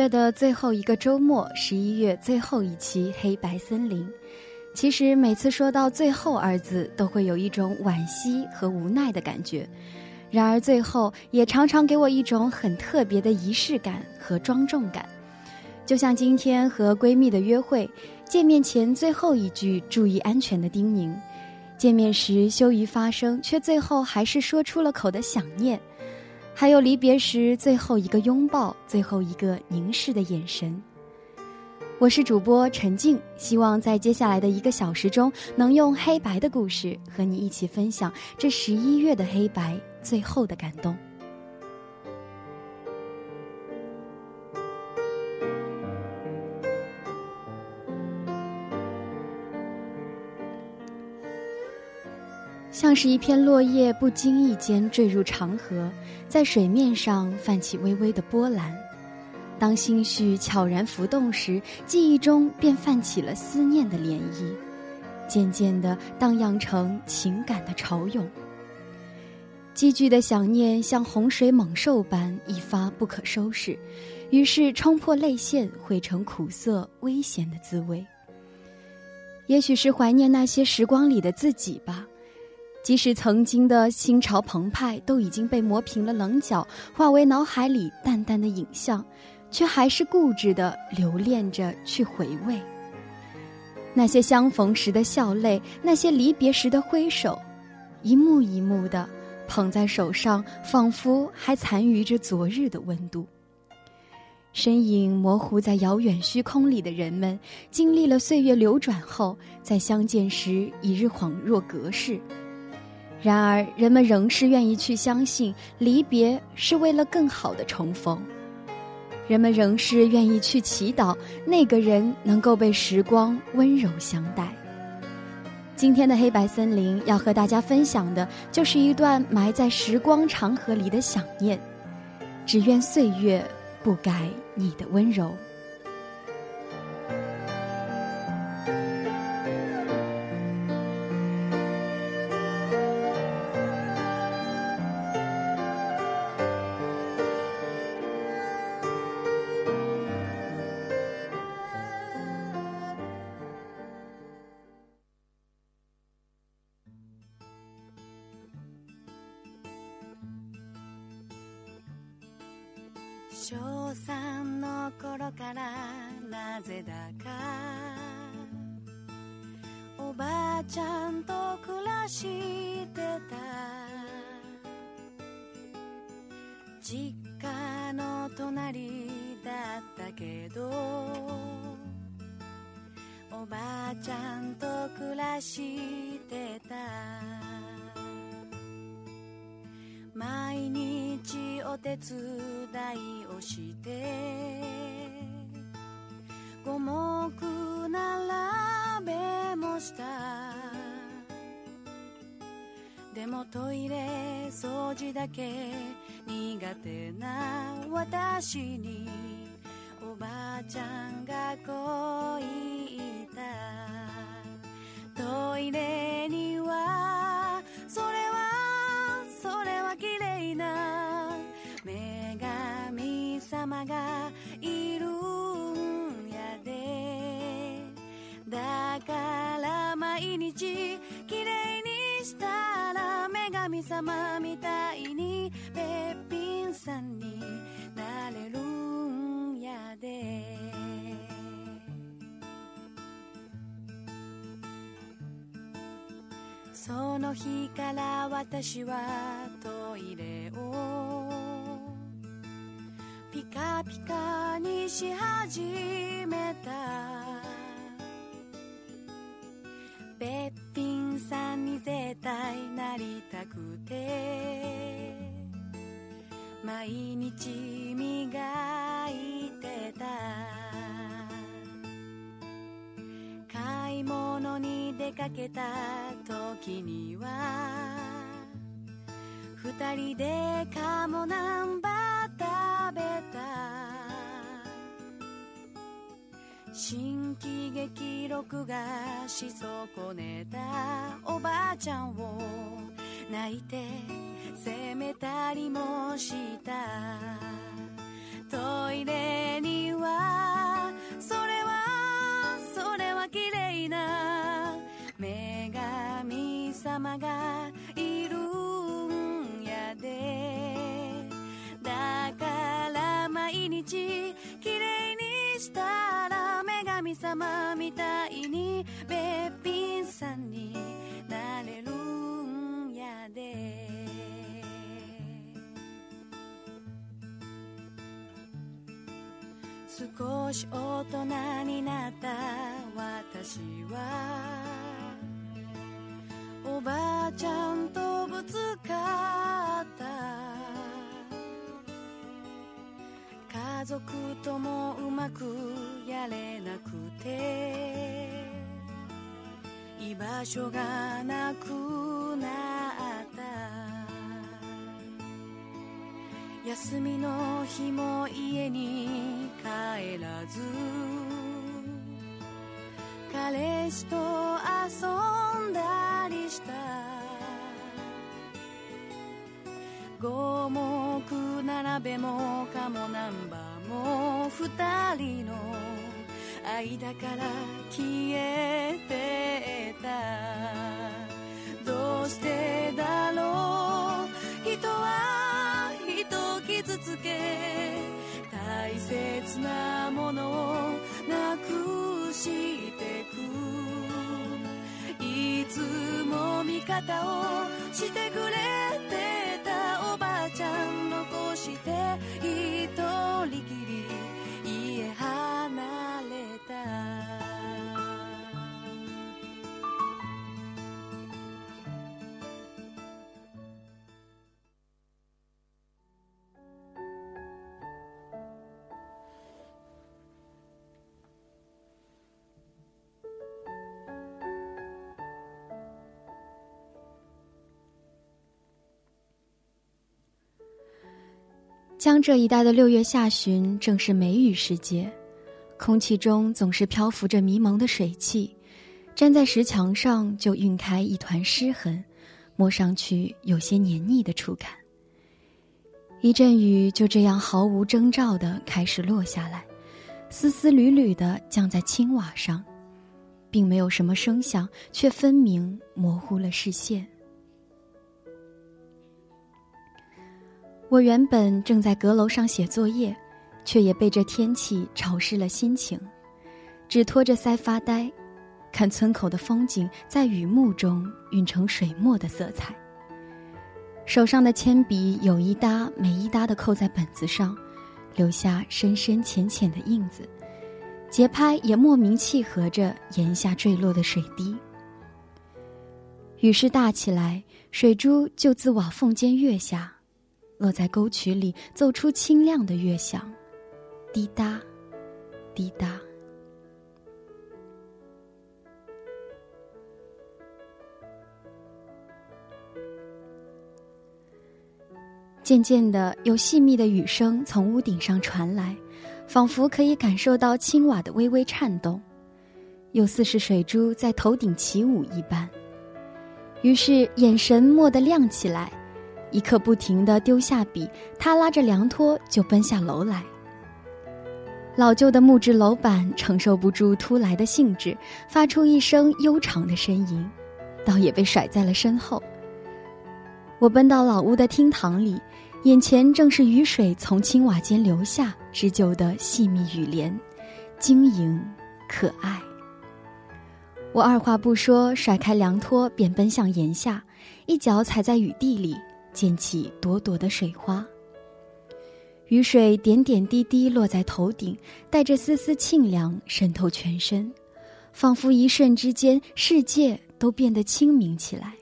月的最后一个周末，十一月最后一期《黑白森林》。其实每次说到“最后”二字，都会有一种惋惜和无奈的感觉。然而最后也常常给我一种很特别的仪式感和庄重感。就像今天和闺蜜的约会，见面前最后一句注意安全的叮咛，见面时羞于发声，却最后还是说出了口的想念。还有离别时最后一个拥抱，最后一个凝视的眼神。我是主播陈静，希望在接下来的一个小时中，能用黑白的故事和你一起分享这十一月的黑白最后的感动。像是一片落叶不经意间坠入长河，在水面上泛起微微的波澜。当心绪悄然浮动时，记忆中便泛起了思念的涟漪，渐渐地荡漾成情感的潮涌。积聚的想念像洪水猛兽般一发不可收拾，于是冲破泪腺，汇成苦涩危险的滋味。也许是怀念那些时光里的自己吧。即使曾经的心潮澎湃都已经被磨平了棱角，化为脑海里淡淡的影像，却还是固执的留恋着去回味那些相逢时的笑泪，那些离别时的挥手，一幕一幕的捧在手上，仿佛还残余着昨日的温度。身影模糊在遥远虚空里的人们，经历了岁月流转后，在相见时，一日恍若隔世。然而，人们仍是愿意去相信离别是为了更好的重逢。人们仍是愿意去祈祷那个人能够被时光温柔相待。今天的黑白森林要和大家分享的就是一段埋在时光长河里的想念，只愿岁月不改你的温柔。頃からなぜだか。おばあちゃんと暮らしてた。実家の隣だったけど。おばあちゃんと暮らしてた。毎日お手伝いをして。重く並べもした。でもトイレ掃除だけ苦手な私に。おばあちゃんがこう言った。トイレにはそれはそれは綺麗な女神様がきれいにしたら女神様みたいにべっぴんさんになれるんやで。その日から私はトイレをピカピカにし始めた。さんに絶対なりたくて。毎日磨いてた。買い物に出かけた時には二人で鴨南蛮食べた。新喜劇録画し損ねたおばあちゃんを泣いて責めたりもした。トイレにはそれはそれは綺麗な女神様がいるんやで。だから毎日綺麗にしたら神様みたいにべっぴんさんになれるんやで。少し大人になった私はおばあちゃんとぶつかった。家族ともうまくやれなくて居場所がなくなった。休みの日も家に帰らず彼氏と遊んだりした。五目並べも鴨ナンバーも二人の間から消えてた。どうしてだろう？人は人を傷つけ大切なものをなくしてく。いつも味方をしてくれて江浙一带的六月下旬正是梅雨时节，空气中总是漂浮着迷蒙的水汽，站在石墙上就晕开一团湿痕，摸上去有些黏腻的触感。一阵雨就这样毫无征兆地开始落下来，丝丝缕缕地降在青瓦上，并没有什么声响，却分明模糊了视线。我原本正在阁楼上写作业，却也被这天气潮湿了心情，只托着腮发呆，看村口的风景在雨幕中晕成水墨的色彩。手上的铅笔有一搭没一搭地扣在本子上，留下深深浅浅的印子，节拍也莫名契合着檐下坠落的水滴。雨势大起来，水珠就自瓦缝间跃下。落在沟渠里，奏出清亮的乐响，滴答，滴答。渐渐的，有细密的雨声从屋顶上传来，仿佛可以感受到青瓦的微微颤动，又似是水珠在头顶起舞一般。于是眼神蓦地亮起来。一刻不停地丢下笔，他拉着凉拖就奔下楼来。老旧的木质楼板承受不住突来的兴致，发出一声悠长的呻吟，倒也被甩在了身后。我奔到老屋的厅堂里，眼前正是雨水从青瓦间流下织就的细密雨帘，晶莹可爱。我二话不说，甩开凉拖，便奔向檐下，一脚踩在雨地里，溅起朵朵的水花。雨水点点滴滴落在头顶，带着丝丝沁凉渗透全身，仿佛一瞬之间，世界都变得清明起来。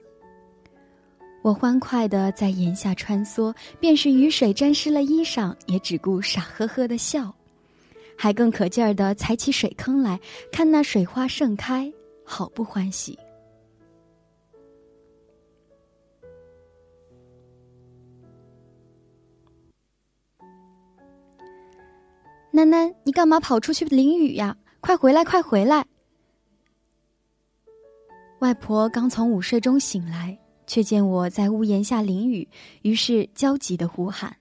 我欢快的在檐下穿梭，便是雨水沾湿了衣裳，也只顾傻呵呵的笑，还更可劲儿的踩起水坑来，看那水花盛开，好不欢喜。囡囡，你干嘛跑出去淋雨呀？快回来，快回来！外婆刚从午睡中醒来，却见我在屋檐下淋雨，于是焦急的呼喊。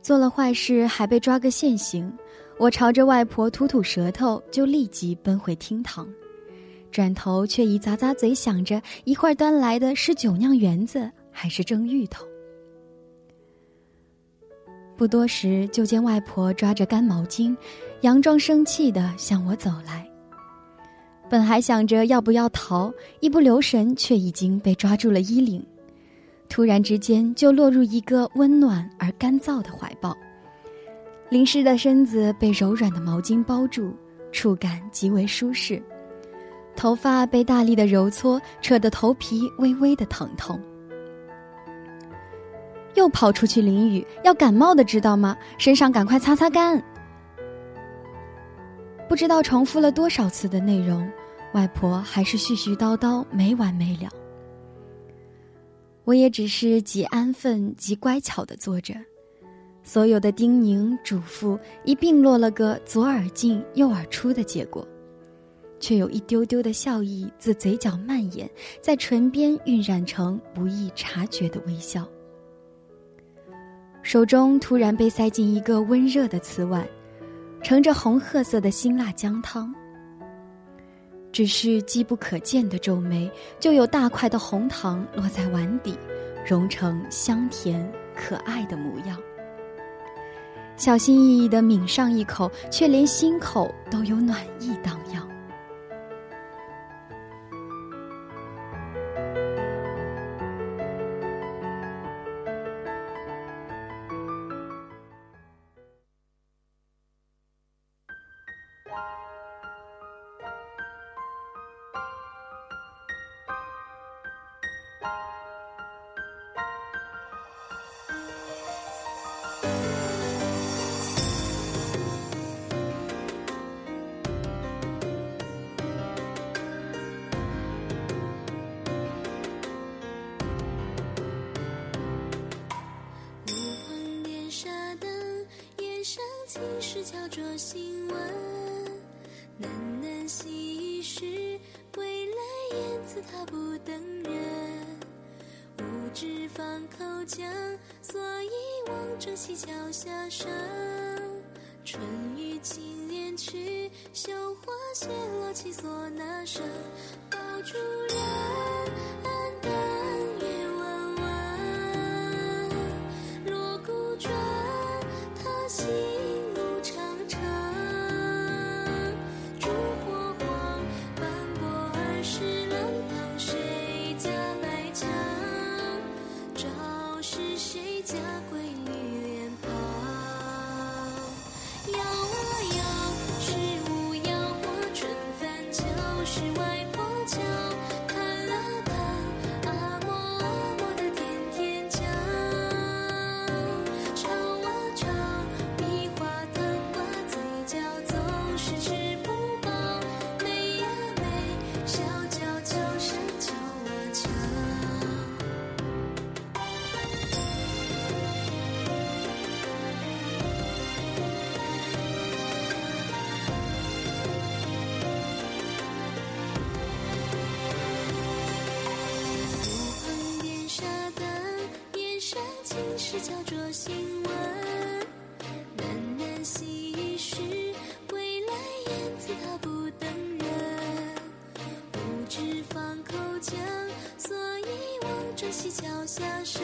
做了坏事还被抓个现行，我朝着外婆吐吐舌头，就立即奔回厅堂，转头却一咂咂嘴，想着一会儿端来的是酒酿圆子还是蒸芋头。不多时，就见外婆抓着干毛巾，佯装生气的向我走来。本还想着要不要逃，一不留神却已经被抓住了衣领，突然之间就落入一个温暖而干燥的怀抱。淋湿的身子被柔软的毛巾包住，触感极为舒适。头发被大力的揉搓，扯得头皮微微的疼痛。又跑出去淋雨，要感冒的知道吗？身上赶快擦擦干。不知道重复了多少次的内容，外婆还是絮絮叨叨没完没了。我也只是极安分、极乖巧的坐着，所有的叮咛嘱咐一并落了个左耳进右耳出的结果，却有一丢丢的笑意自嘴角蔓延，在唇边晕染成不易察觉的微笑。手中突然被塞进一个温热的瓷碗，盛着红褐色的辛辣姜汤。只是机不可见的皱眉，就有大块的红糖落在碗底，融成香甜可爱的模样。小心翼翼地抿上一口，却连心口都有暖意荡漾。他不等人。无知放口讲，所以望着西桥下山。心闻，喃喃细语时，归来雁它不等人。不知放口江，所以望穿西桥下声。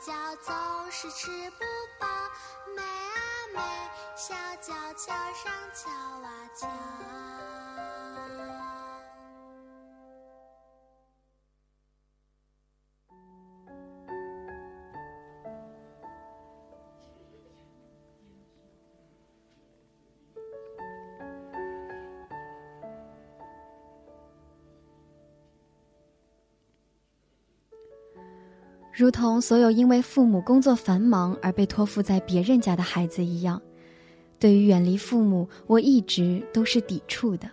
脚，总是吃不饱。美啊美，小脚桥上敲啊敲。如同所有因为父母工作繁忙而被托付在别人家的孩子一样，对于远离父母，我一直都是抵触的。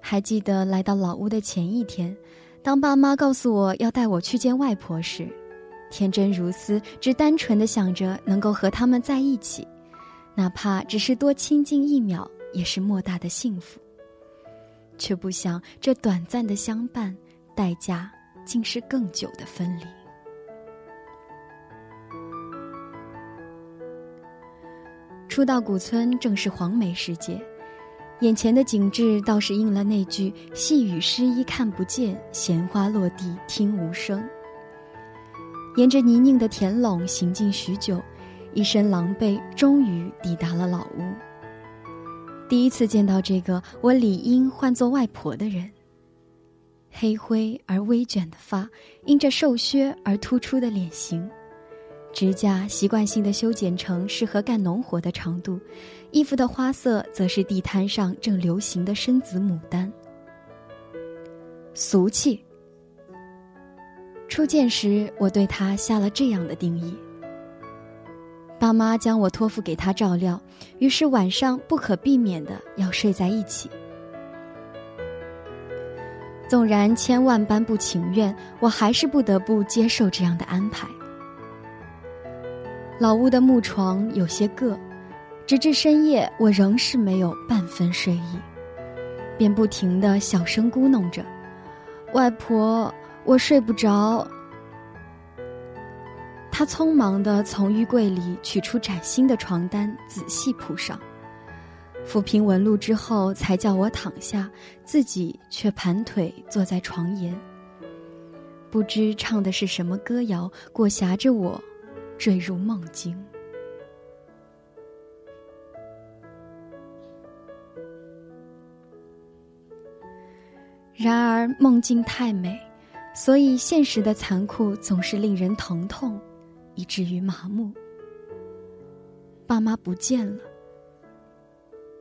还记得来到老屋的前一天，当爸妈告诉我要带我去见外婆时，天真如斯，只单纯的想着能够和他们在一起，哪怕只是多亲近一秒，也是莫大的幸福。却不想这短暂的相伴，代价竟是更久的分离。初到古村，正是黄梅时节，眼前的景致倒是应了那句“细雨湿衣看不见，闲花落地听无声”。沿着泥泞的田垄行进许久，一身狼狈，终于抵达了老屋。第一次见到这个我理应唤作外婆的人，黑灰而微卷的发，因着瘦削而突出的脸型，指甲习惯性的修剪成适合干农活的长度，衣服的花色则是地摊上正流行的深紫牡丹。俗气。初见时，我对他下了这样的定义。爸妈将我托付给他照料，于是晚上不可避免的要睡在一起。纵然千万般不情愿，我还是不得不接受这样的安排。老屋的木床有些硌，直至深夜，我仍是没有半分睡意，便不停的小声咕哝着：“外婆，我睡不着。”他匆忙地从衣柜里取出崭新的床单，仔细铺上，抚平纹路之后，才叫我躺下，自己却盘腿坐在床沿。不知唱的是什么歌谣，裹挟着我，坠入梦境。然而梦境太美，所以现实的残酷总是令人疼痛。以至于麻木。爸妈不见了，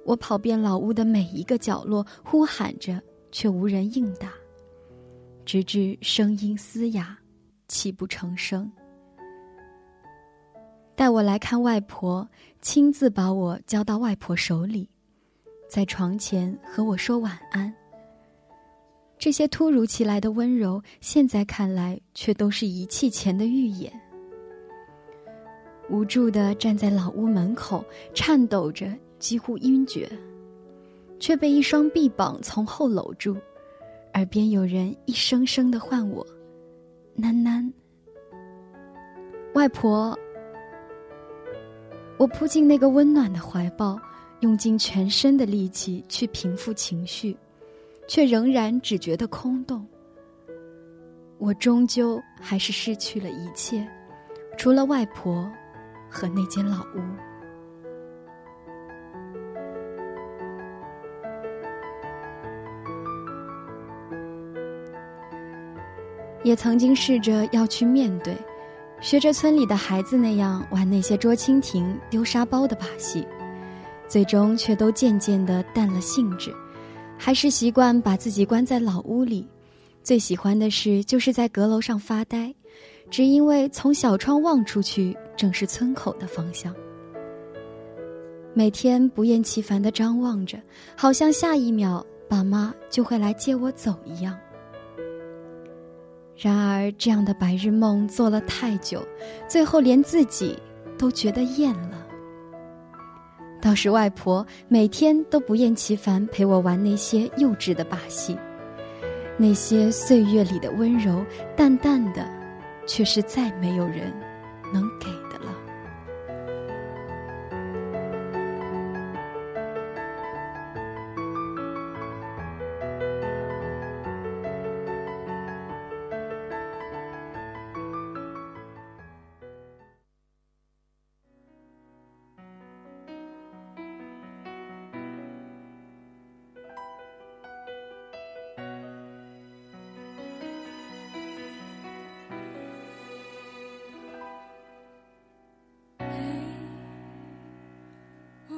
我跑遍老屋的每一个角落，呼喊着，却无人应答，直至声音嘶哑，泣不成声。带我来看外婆，亲自把我交到外婆手里，在床前和我说晚安。这些突如其来的温柔，现在看来却都是遗弃前的预演。无助的站在老屋门口，颤抖着，几乎晕厥，却被一双臂膀从后搂住，耳边有人一声声的唤我：“囡囡，外婆。”我扑进那个温暖的怀抱，用尽全身的力气去平复情绪，却仍然只觉得空洞。我终究还是失去了一切，除了外婆。和那间老屋，也曾经试着要去面对，学着村里的孩子那样玩那些捉蜻蜓、丢沙包的把戏，最终却都渐渐的淡了兴致，还是习惯把自己关在老屋里，最喜欢的事就是在阁楼上发呆。只因为从小窗望出去，正是村口的方向。每天不厌其烦的张望着，好像下一秒爸妈就会来接我走一样。然而，这样的白日梦做了太久，最后连自己都觉得厌了。倒是外婆每天都不厌其烦陪我玩那些幼稚的把戏，那些岁月里的温柔，淡淡的。却是再没有人能给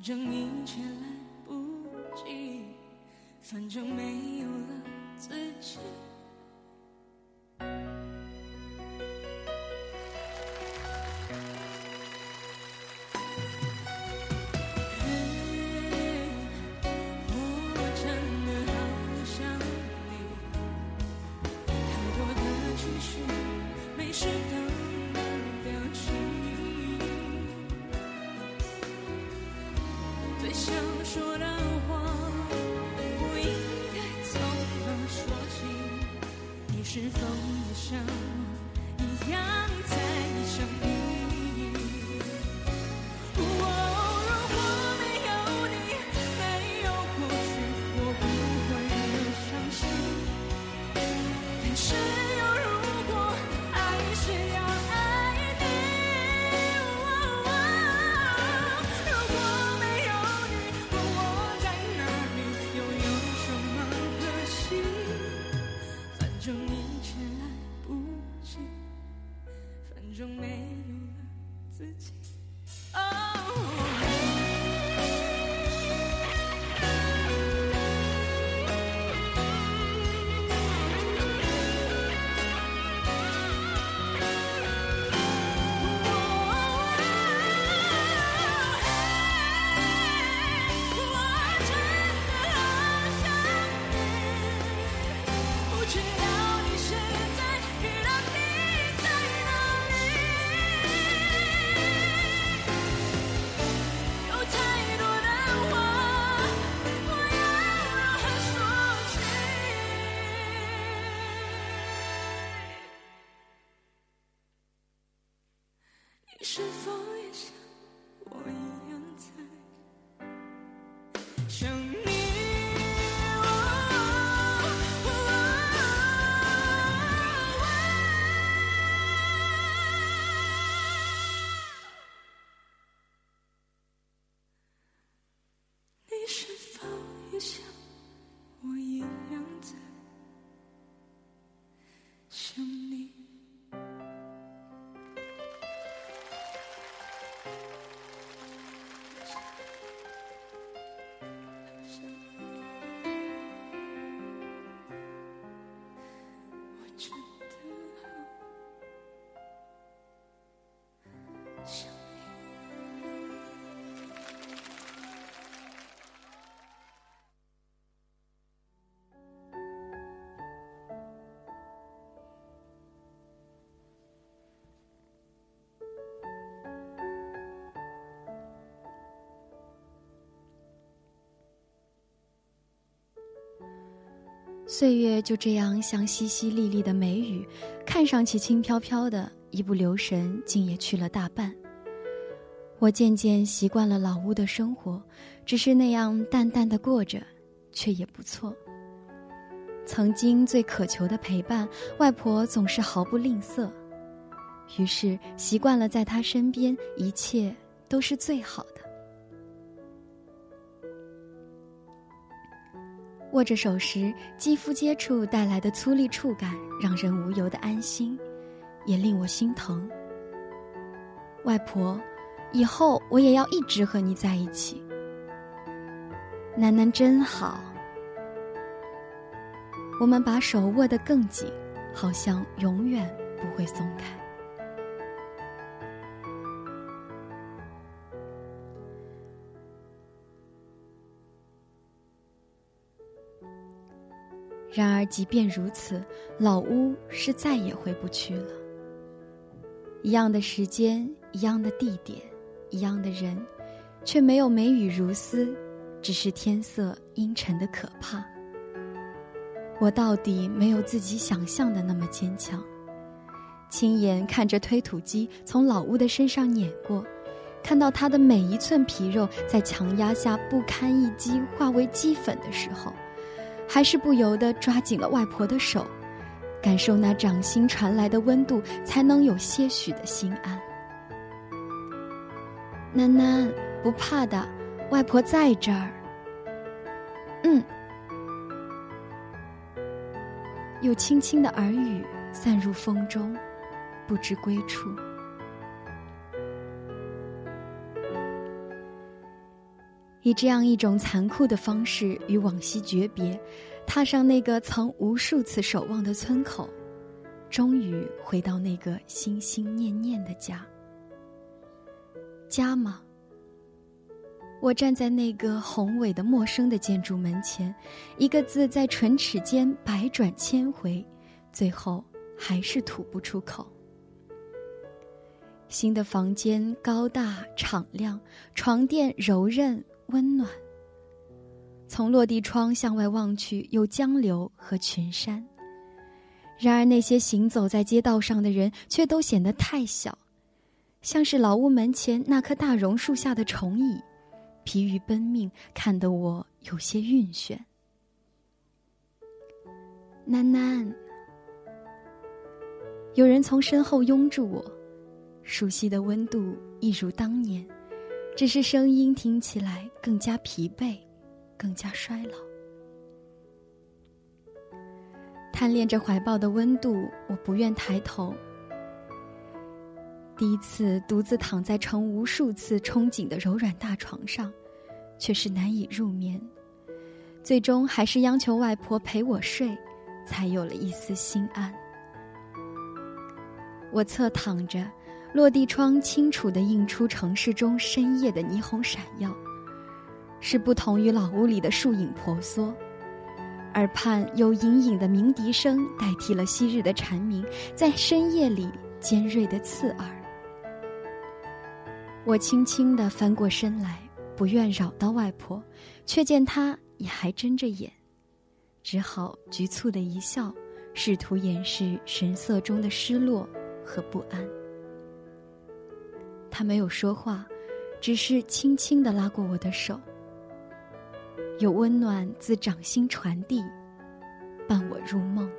反正一切来不及，反正没说的话不应该从何说起你是否也像岁月就这样像淅淅沥沥的梅雨，看上去轻飘飘的，一不留神竟也去了大半。我渐渐习惯了老屋的生活，只是那样淡淡的过着，却也不错。曾经最渴求的陪伴，外婆总是毫不吝啬，于是习惯了在她身边，一切都是最好的。握着手时，肌肤接触带来的粗粝触感，让人无由的安心，也令我心疼。外婆，以后我也要一直和你在一起。楠楠真好。我们把手握得更紧，好像永远不会松开。然而，即便如此，老屋是再也回不去了。一样的时间，一样的地点，一样的人，却没有梅雨如丝，只是天色阴沉的可怕。我到底没有自己想象的那么坚强。亲眼看着推土机从老屋的身上碾过，看到它的每一寸皮肉在强压下不堪一击，化为齑粉的时候。还是不由得抓紧了外婆的手，感受那掌心传来的温度，才能有些许的心安。囡囡，不怕的，外婆在这儿。嗯。有轻轻的耳语散入风中，不知归处。以这样一种残酷的方式与往昔诀别，踏上那个曾无数次守望的村口，终于回到那个心心念念的家。家吗？我站在那个宏伟的陌生的建筑门前，一个字在唇齿间百转千回，最后还是吐不出口。新的房间高大敞亮，床垫柔韧。温暖。从落地窗向外望去，有江流和群山。然而，那些行走在街道上的人却都显得太小，像是老屋门前那棵大榕树下的虫蚁，疲于奔命，看得我有些晕眩。楠楠，有人从身后拥住我，熟悉的温度一如当年。只是声音听起来更加疲惫，更加衰老。贪恋着怀抱的温度，我不愿抬头。第一次独自躺在成无数次憧憬的柔软大床上，却是难以入眠。最终还是央求外婆陪我睡，才有了一丝心安。我侧躺着。落地窗清楚地映出城市中深夜的霓虹闪耀，是不同于老屋里的树影婆娑。耳畔有隐隐的鸣笛声代替了昔日的蝉鸣，在深夜里尖锐的刺耳。我轻轻地翻过身来，不愿扰到外婆，却见她也还睁着眼，只好局促的一笑，试图掩饰神色中的失落和不安。他没有说话，只是轻轻的拉过我的手。有温暖自掌心传递，伴我入梦。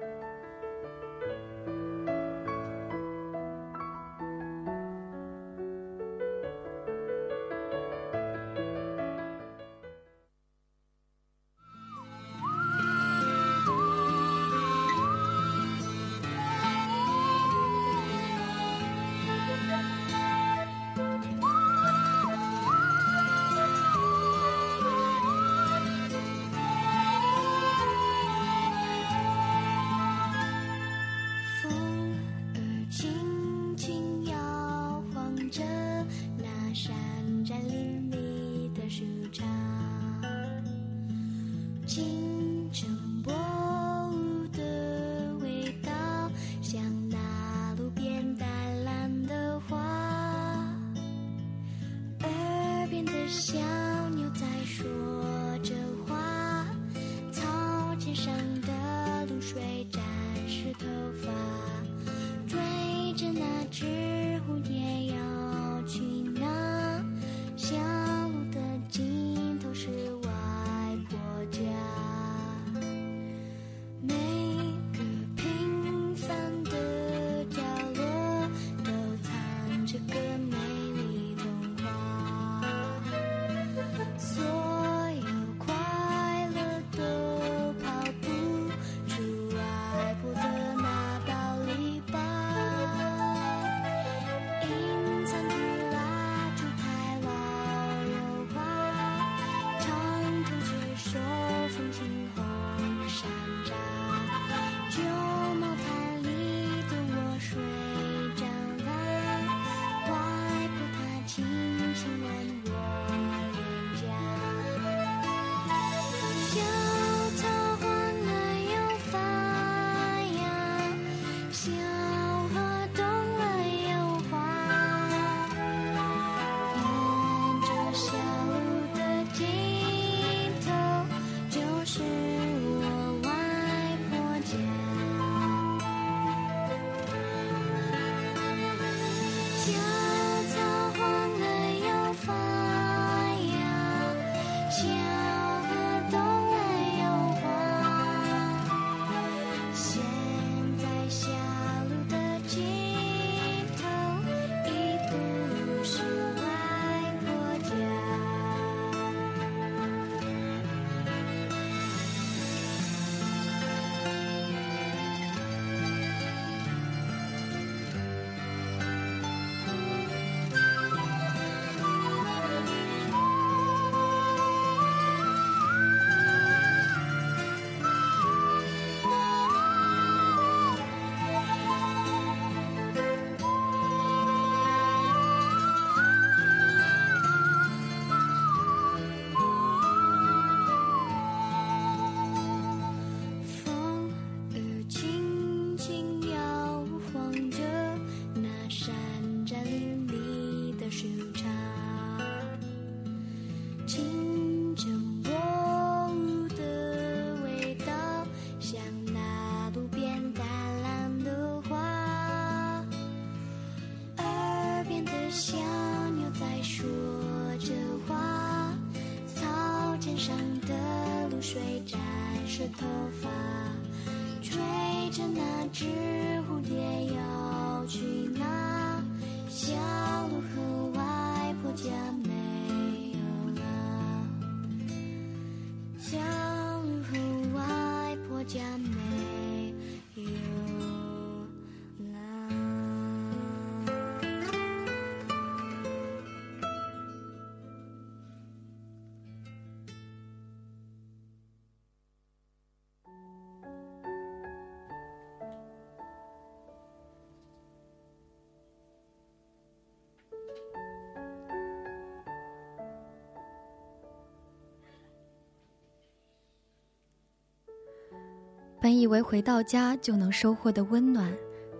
本以为回到家就能收获的温暖，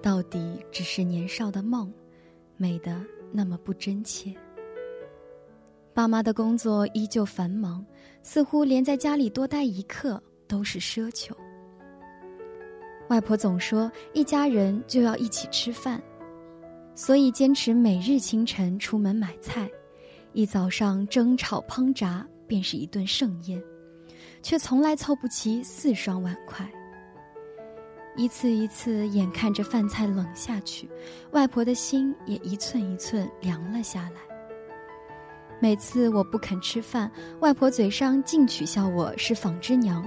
到底只是年少的梦，美的那么不真切。爸妈的工作依旧繁忙，似乎连在家里多待一刻都是奢求。外婆总说一家人就要一起吃饭，所以坚持每日清晨出门买菜，一早上蒸炒烹炸便是一顿盛宴。却从来凑不齐四双碗筷。一次一次，眼看着饭菜冷下去，外婆的心也一寸一寸凉了下来。每次我不肯吃饭，外婆嘴上尽取笑我是纺织娘，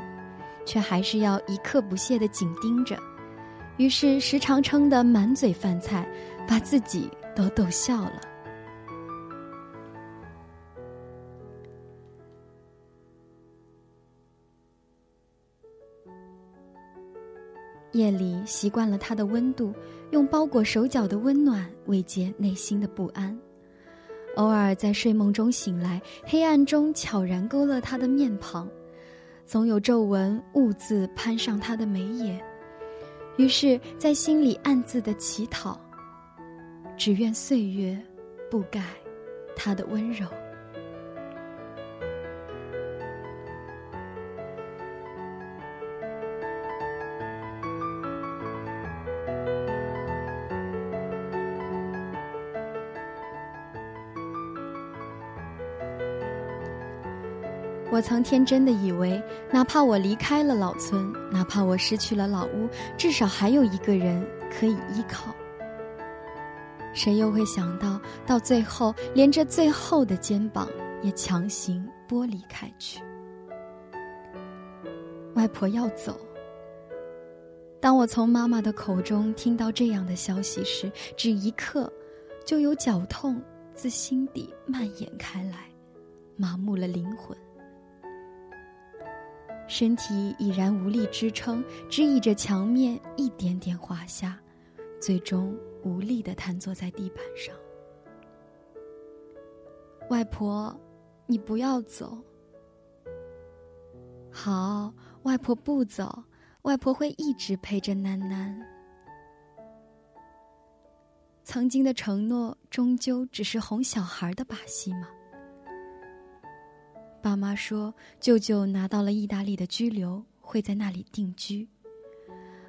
却还是要一刻不懈地紧盯着，于是时常撑得满嘴饭菜，把自己都逗笑了。夜里习惯了它的温度，用包裹手脚的温暖慰藉内心的不安。偶尔在睡梦中醒来，黑暗中悄然勾勒他的面庞，总有皱纹兀自攀上他的眉眼，于是，在心里暗自的乞讨，只愿岁月不改他的温柔。我曾天真的以为，哪怕我离开了老村，哪怕我失去了老屋，至少还有一个人可以依靠。谁又会想到，到最后连这最后的肩膀也强行剥离开去？外婆要走。当我从妈妈的口中听到这样的消息时，只一刻，就有绞痛自心底蔓延开来，麻木了灵魂。身体已然无力支撑，只倚着墙面一点点滑下，最终无力的瘫坐在地板上。外婆，你不要走。好，外婆不走，外婆会一直陪着囡囡。曾经的承诺，终究只是哄小孩的把戏吗？爸妈说，舅舅拿到了意大利的居留，会在那里定居。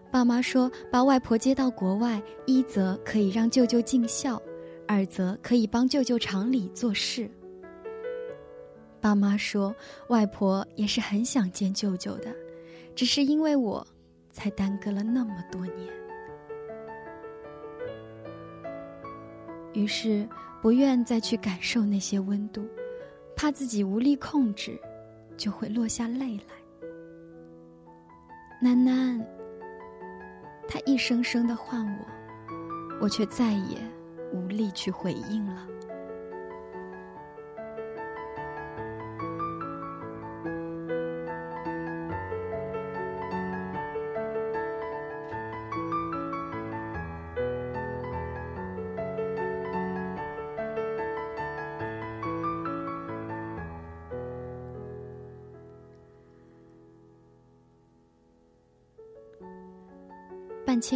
爸妈说，把外婆接到国外，一则可以让舅舅尽孝，二则可以帮舅舅厂里做事。爸妈说，外婆也是很想见舅舅的，只是因为我，才耽搁了那么多年。于是，不愿再去感受那些温度。怕自己无力控制，就会落下泪来。囡囡，他一声声的唤我，我却再也无力去回应了。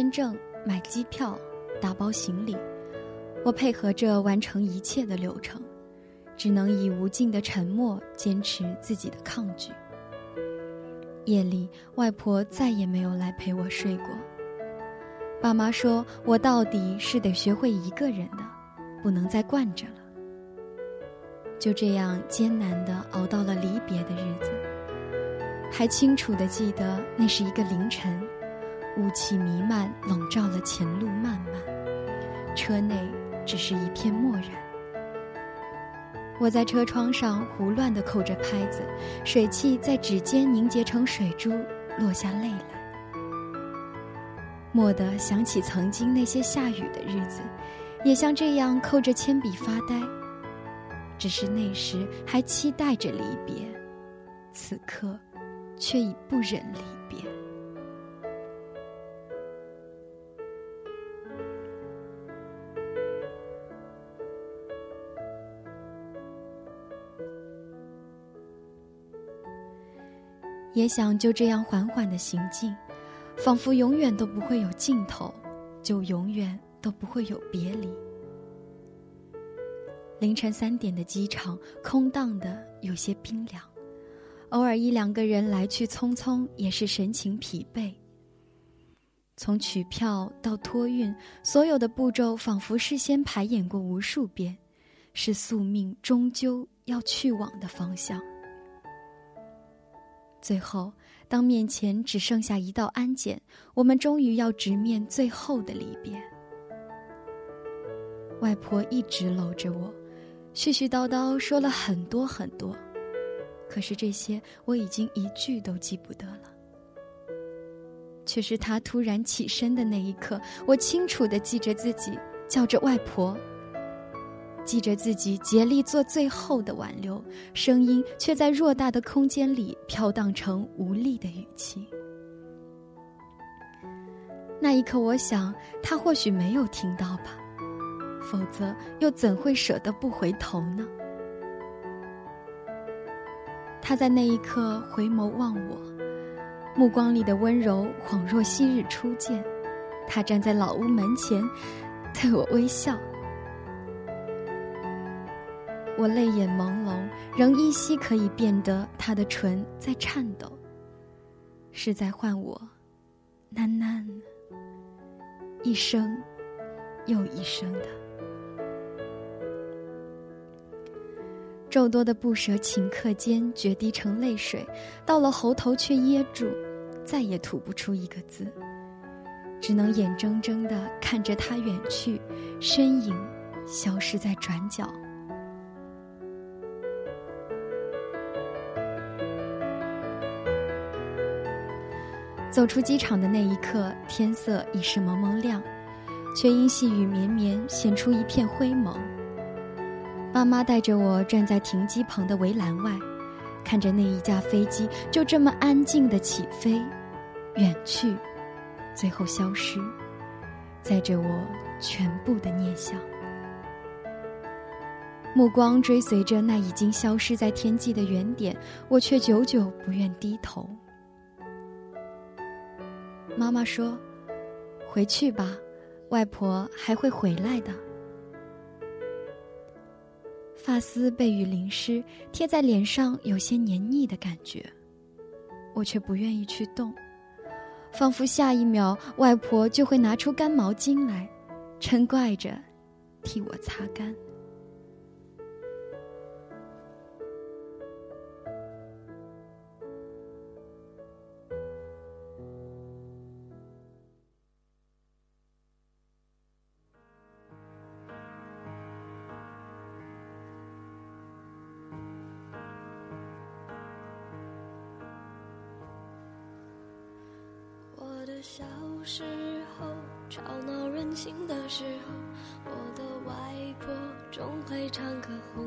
签证、买机票、打包行李，我配合着完成一切的流程，只能以无尽的沉默坚持自己的抗拒。夜里，外婆再也没有来陪我睡过。爸妈说我到底是得学会一个人的，不能再惯着了。就这样艰难地熬到了离别的日子，还清楚地记得那是一个凌晨。雾气弥漫，笼罩了前路漫漫，车内只是一片漠然。我在车窗上胡乱地扣着拍子，水汽在指尖凝结成水珠，落下泪来。蓦地想起曾经那些下雨的日子，也像这样扣着铅笔发呆。只是那时还期待着离别，此刻，却已不忍离别。也想就这样缓缓的行进，仿佛永远都不会有尽头，就永远都不会有别离。凌晨三点的机场空荡的有些冰凉，偶尔一两个人来去匆匆，也是神情疲惫。从取票到托运，所有的步骤仿佛事先排演过无数遍，是宿命终究要去往的方向。最后，当面前只剩下一道安检，我们终于要直面最后的离别。外婆一直搂着我，絮絮叨叨说了很多很多，可是这些我已经一句都记不得了。却是她突然起身的那一刻，我清楚的记着自己叫着外婆。记着自己竭力做最后的挽留，声音却在偌大的空间里飘荡成无力的语气。那一刻，我想他或许没有听到吧，否则又怎会舍得不回头呢？他在那一刻回眸望我，目光里的温柔恍若昔日初见。他站在老屋门前，对我微笑。我泪眼朦胧，仍依稀可以辨得他的唇在颤抖，是在唤我，喃喃，一声又一声的。众多的不舍顷刻间决堤成泪水，到了喉头却噎住，再也吐不出一个字，只能眼睁睁的看着他远去，身影消失在转角。走出机场的那一刻，天色已是蒙蒙亮，却因细雨绵绵显出一片灰蒙。爸妈带着我站在停机棚的围栏外，看着那一架飞机就这么安静的起飞、远去，最后消失，载着我全部的念想。目光追随着那已经消失在天际的原点，我却久久不愿低头。妈妈说：“回去吧，外婆还会回来的。”发丝被雨淋湿，贴在脸上有些黏腻的感觉，我却不愿意去动，仿佛下一秒外婆就会拿出干毛巾来，嗔怪着，替我擦干。小时候，吵闹任性的时候，我的外婆总会唱歌哄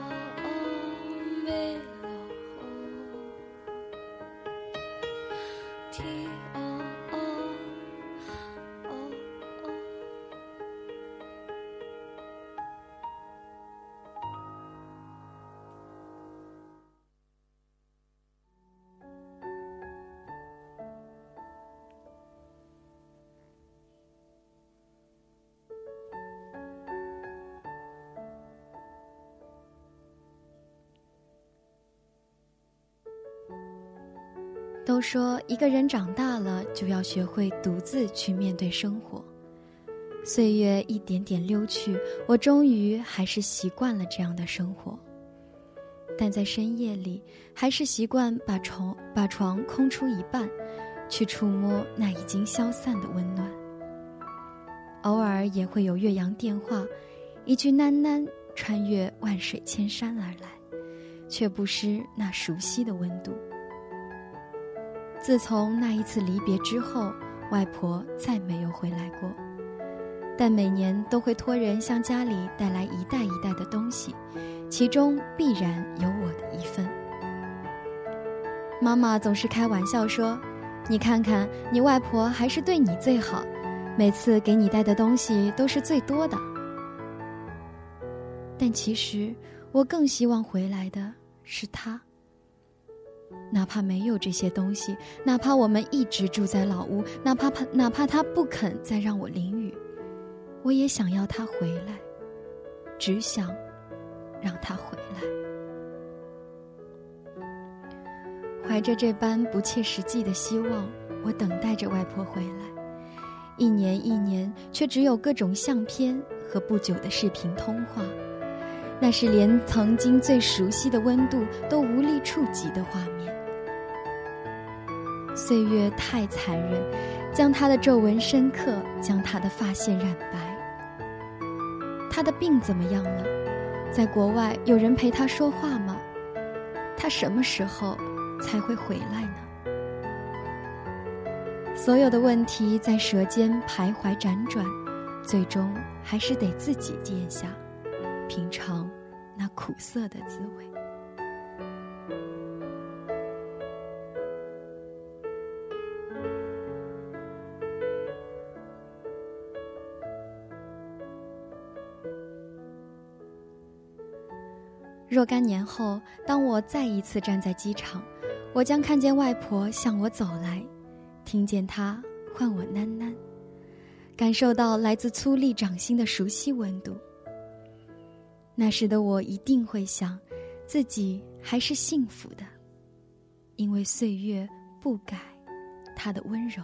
都说一个人长大了就要学会独自去面对生活。岁月一点点溜去，我终于还是习惯了这样的生活。但在深夜里，还是习惯把床把床空出一半，去触摸那已经消散的温暖。偶尔也会有岳阳电话，一句喃喃穿越万水千山而来，却不失那熟悉的温度。自从那一次离别之后，外婆再没有回来过。但每年都会托人向家里带来一袋一袋的东西，其中必然有我的一份。妈妈总是开玩笑说：“你看看，你外婆还是对你最好，每次给你带的东西都是最多的。”但其实，我更希望回来的是她。哪怕没有这些东西，哪怕我们一直住在老屋，哪怕怕哪怕他不肯再让我淋雨，我也想要他回来，只想让他回来。怀着这般不切实际的希望，我等待着外婆回来。一年一年，却只有各种相片和不久的视频通话，那是连曾经最熟悉的温度都无力触及的画面。岁月太残忍，将他的皱纹深刻，将他的发线染白。他的病怎么样了？在国外有人陪他说话吗？他什么时候才会回来呢？所有的问题在舌尖徘徊辗转，最终还是得自己咽下，品尝那苦涩的滋味。若干年后，当我再一次站在机场，我将看见外婆向我走来，听见她唤我囡囡，感受到来自粗粝掌心的熟悉温度。那时的我一定会想，自己还是幸福的，因为岁月不改他的温柔。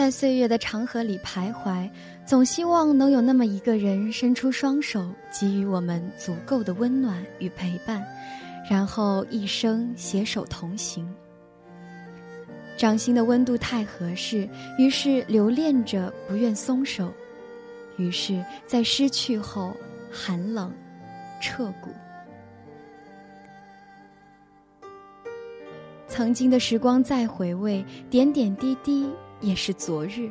在岁月的长河里徘徊，总希望能有那么一个人伸出双手，给予我们足够的温暖与陪伴，然后一生携手同行。掌心的温度太合适，于是留恋着，不愿松手，于是，在失去后，寒冷彻骨。曾经的时光再回味，点点滴滴。也是昨日，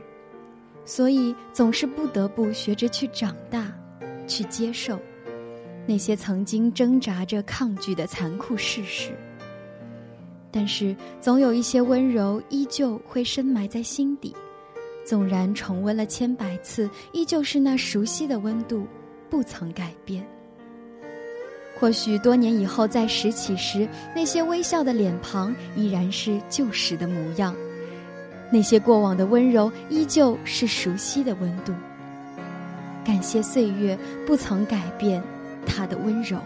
所以总是不得不学着去长大，去接受那些曾经挣扎着抗拒的残酷事实。但是，总有一些温柔依旧会深埋在心底，纵然重温了千百次，依旧是那熟悉的温度，不曾改变。或许多年以后再拾起时，那些微笑的脸庞依然是旧时的模样。那些过往的温柔，依旧是熟悉的温度。感谢岁月不曾改变它的温柔。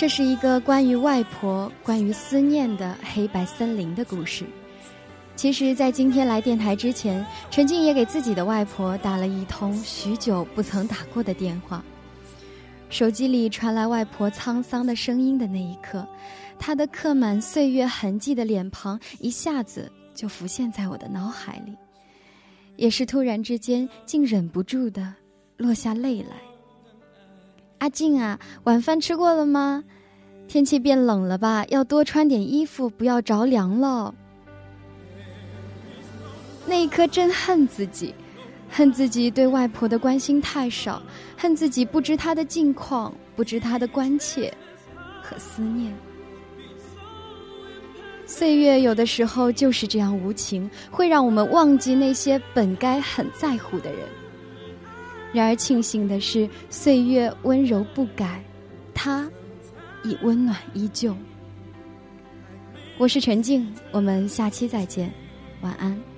这是一个关于外婆、关于思念的黑白森林的故事。其实，在今天来电台之前，陈静也给自己的外婆打了一通许久不曾打过的电话。手机里传来外婆沧桑的声音的那一刻，她的刻满岁月痕迹的脸庞一下子就浮现在我的脑海里，也是突然之间，竟忍不住的落下泪来。阿静啊，晚饭吃过了吗？天气变冷了吧，要多穿点衣服，不要着凉了。那一刻真恨自己，恨自己对外婆的关心太少，恨自己不知她的近况，不知她的关切和思念。岁月有的时候就是这样无情，会让我们忘记那些本该很在乎的人。然而庆幸的是，岁月温柔不改，他已温暖依旧。我是陈静，我们下期再见，晚安。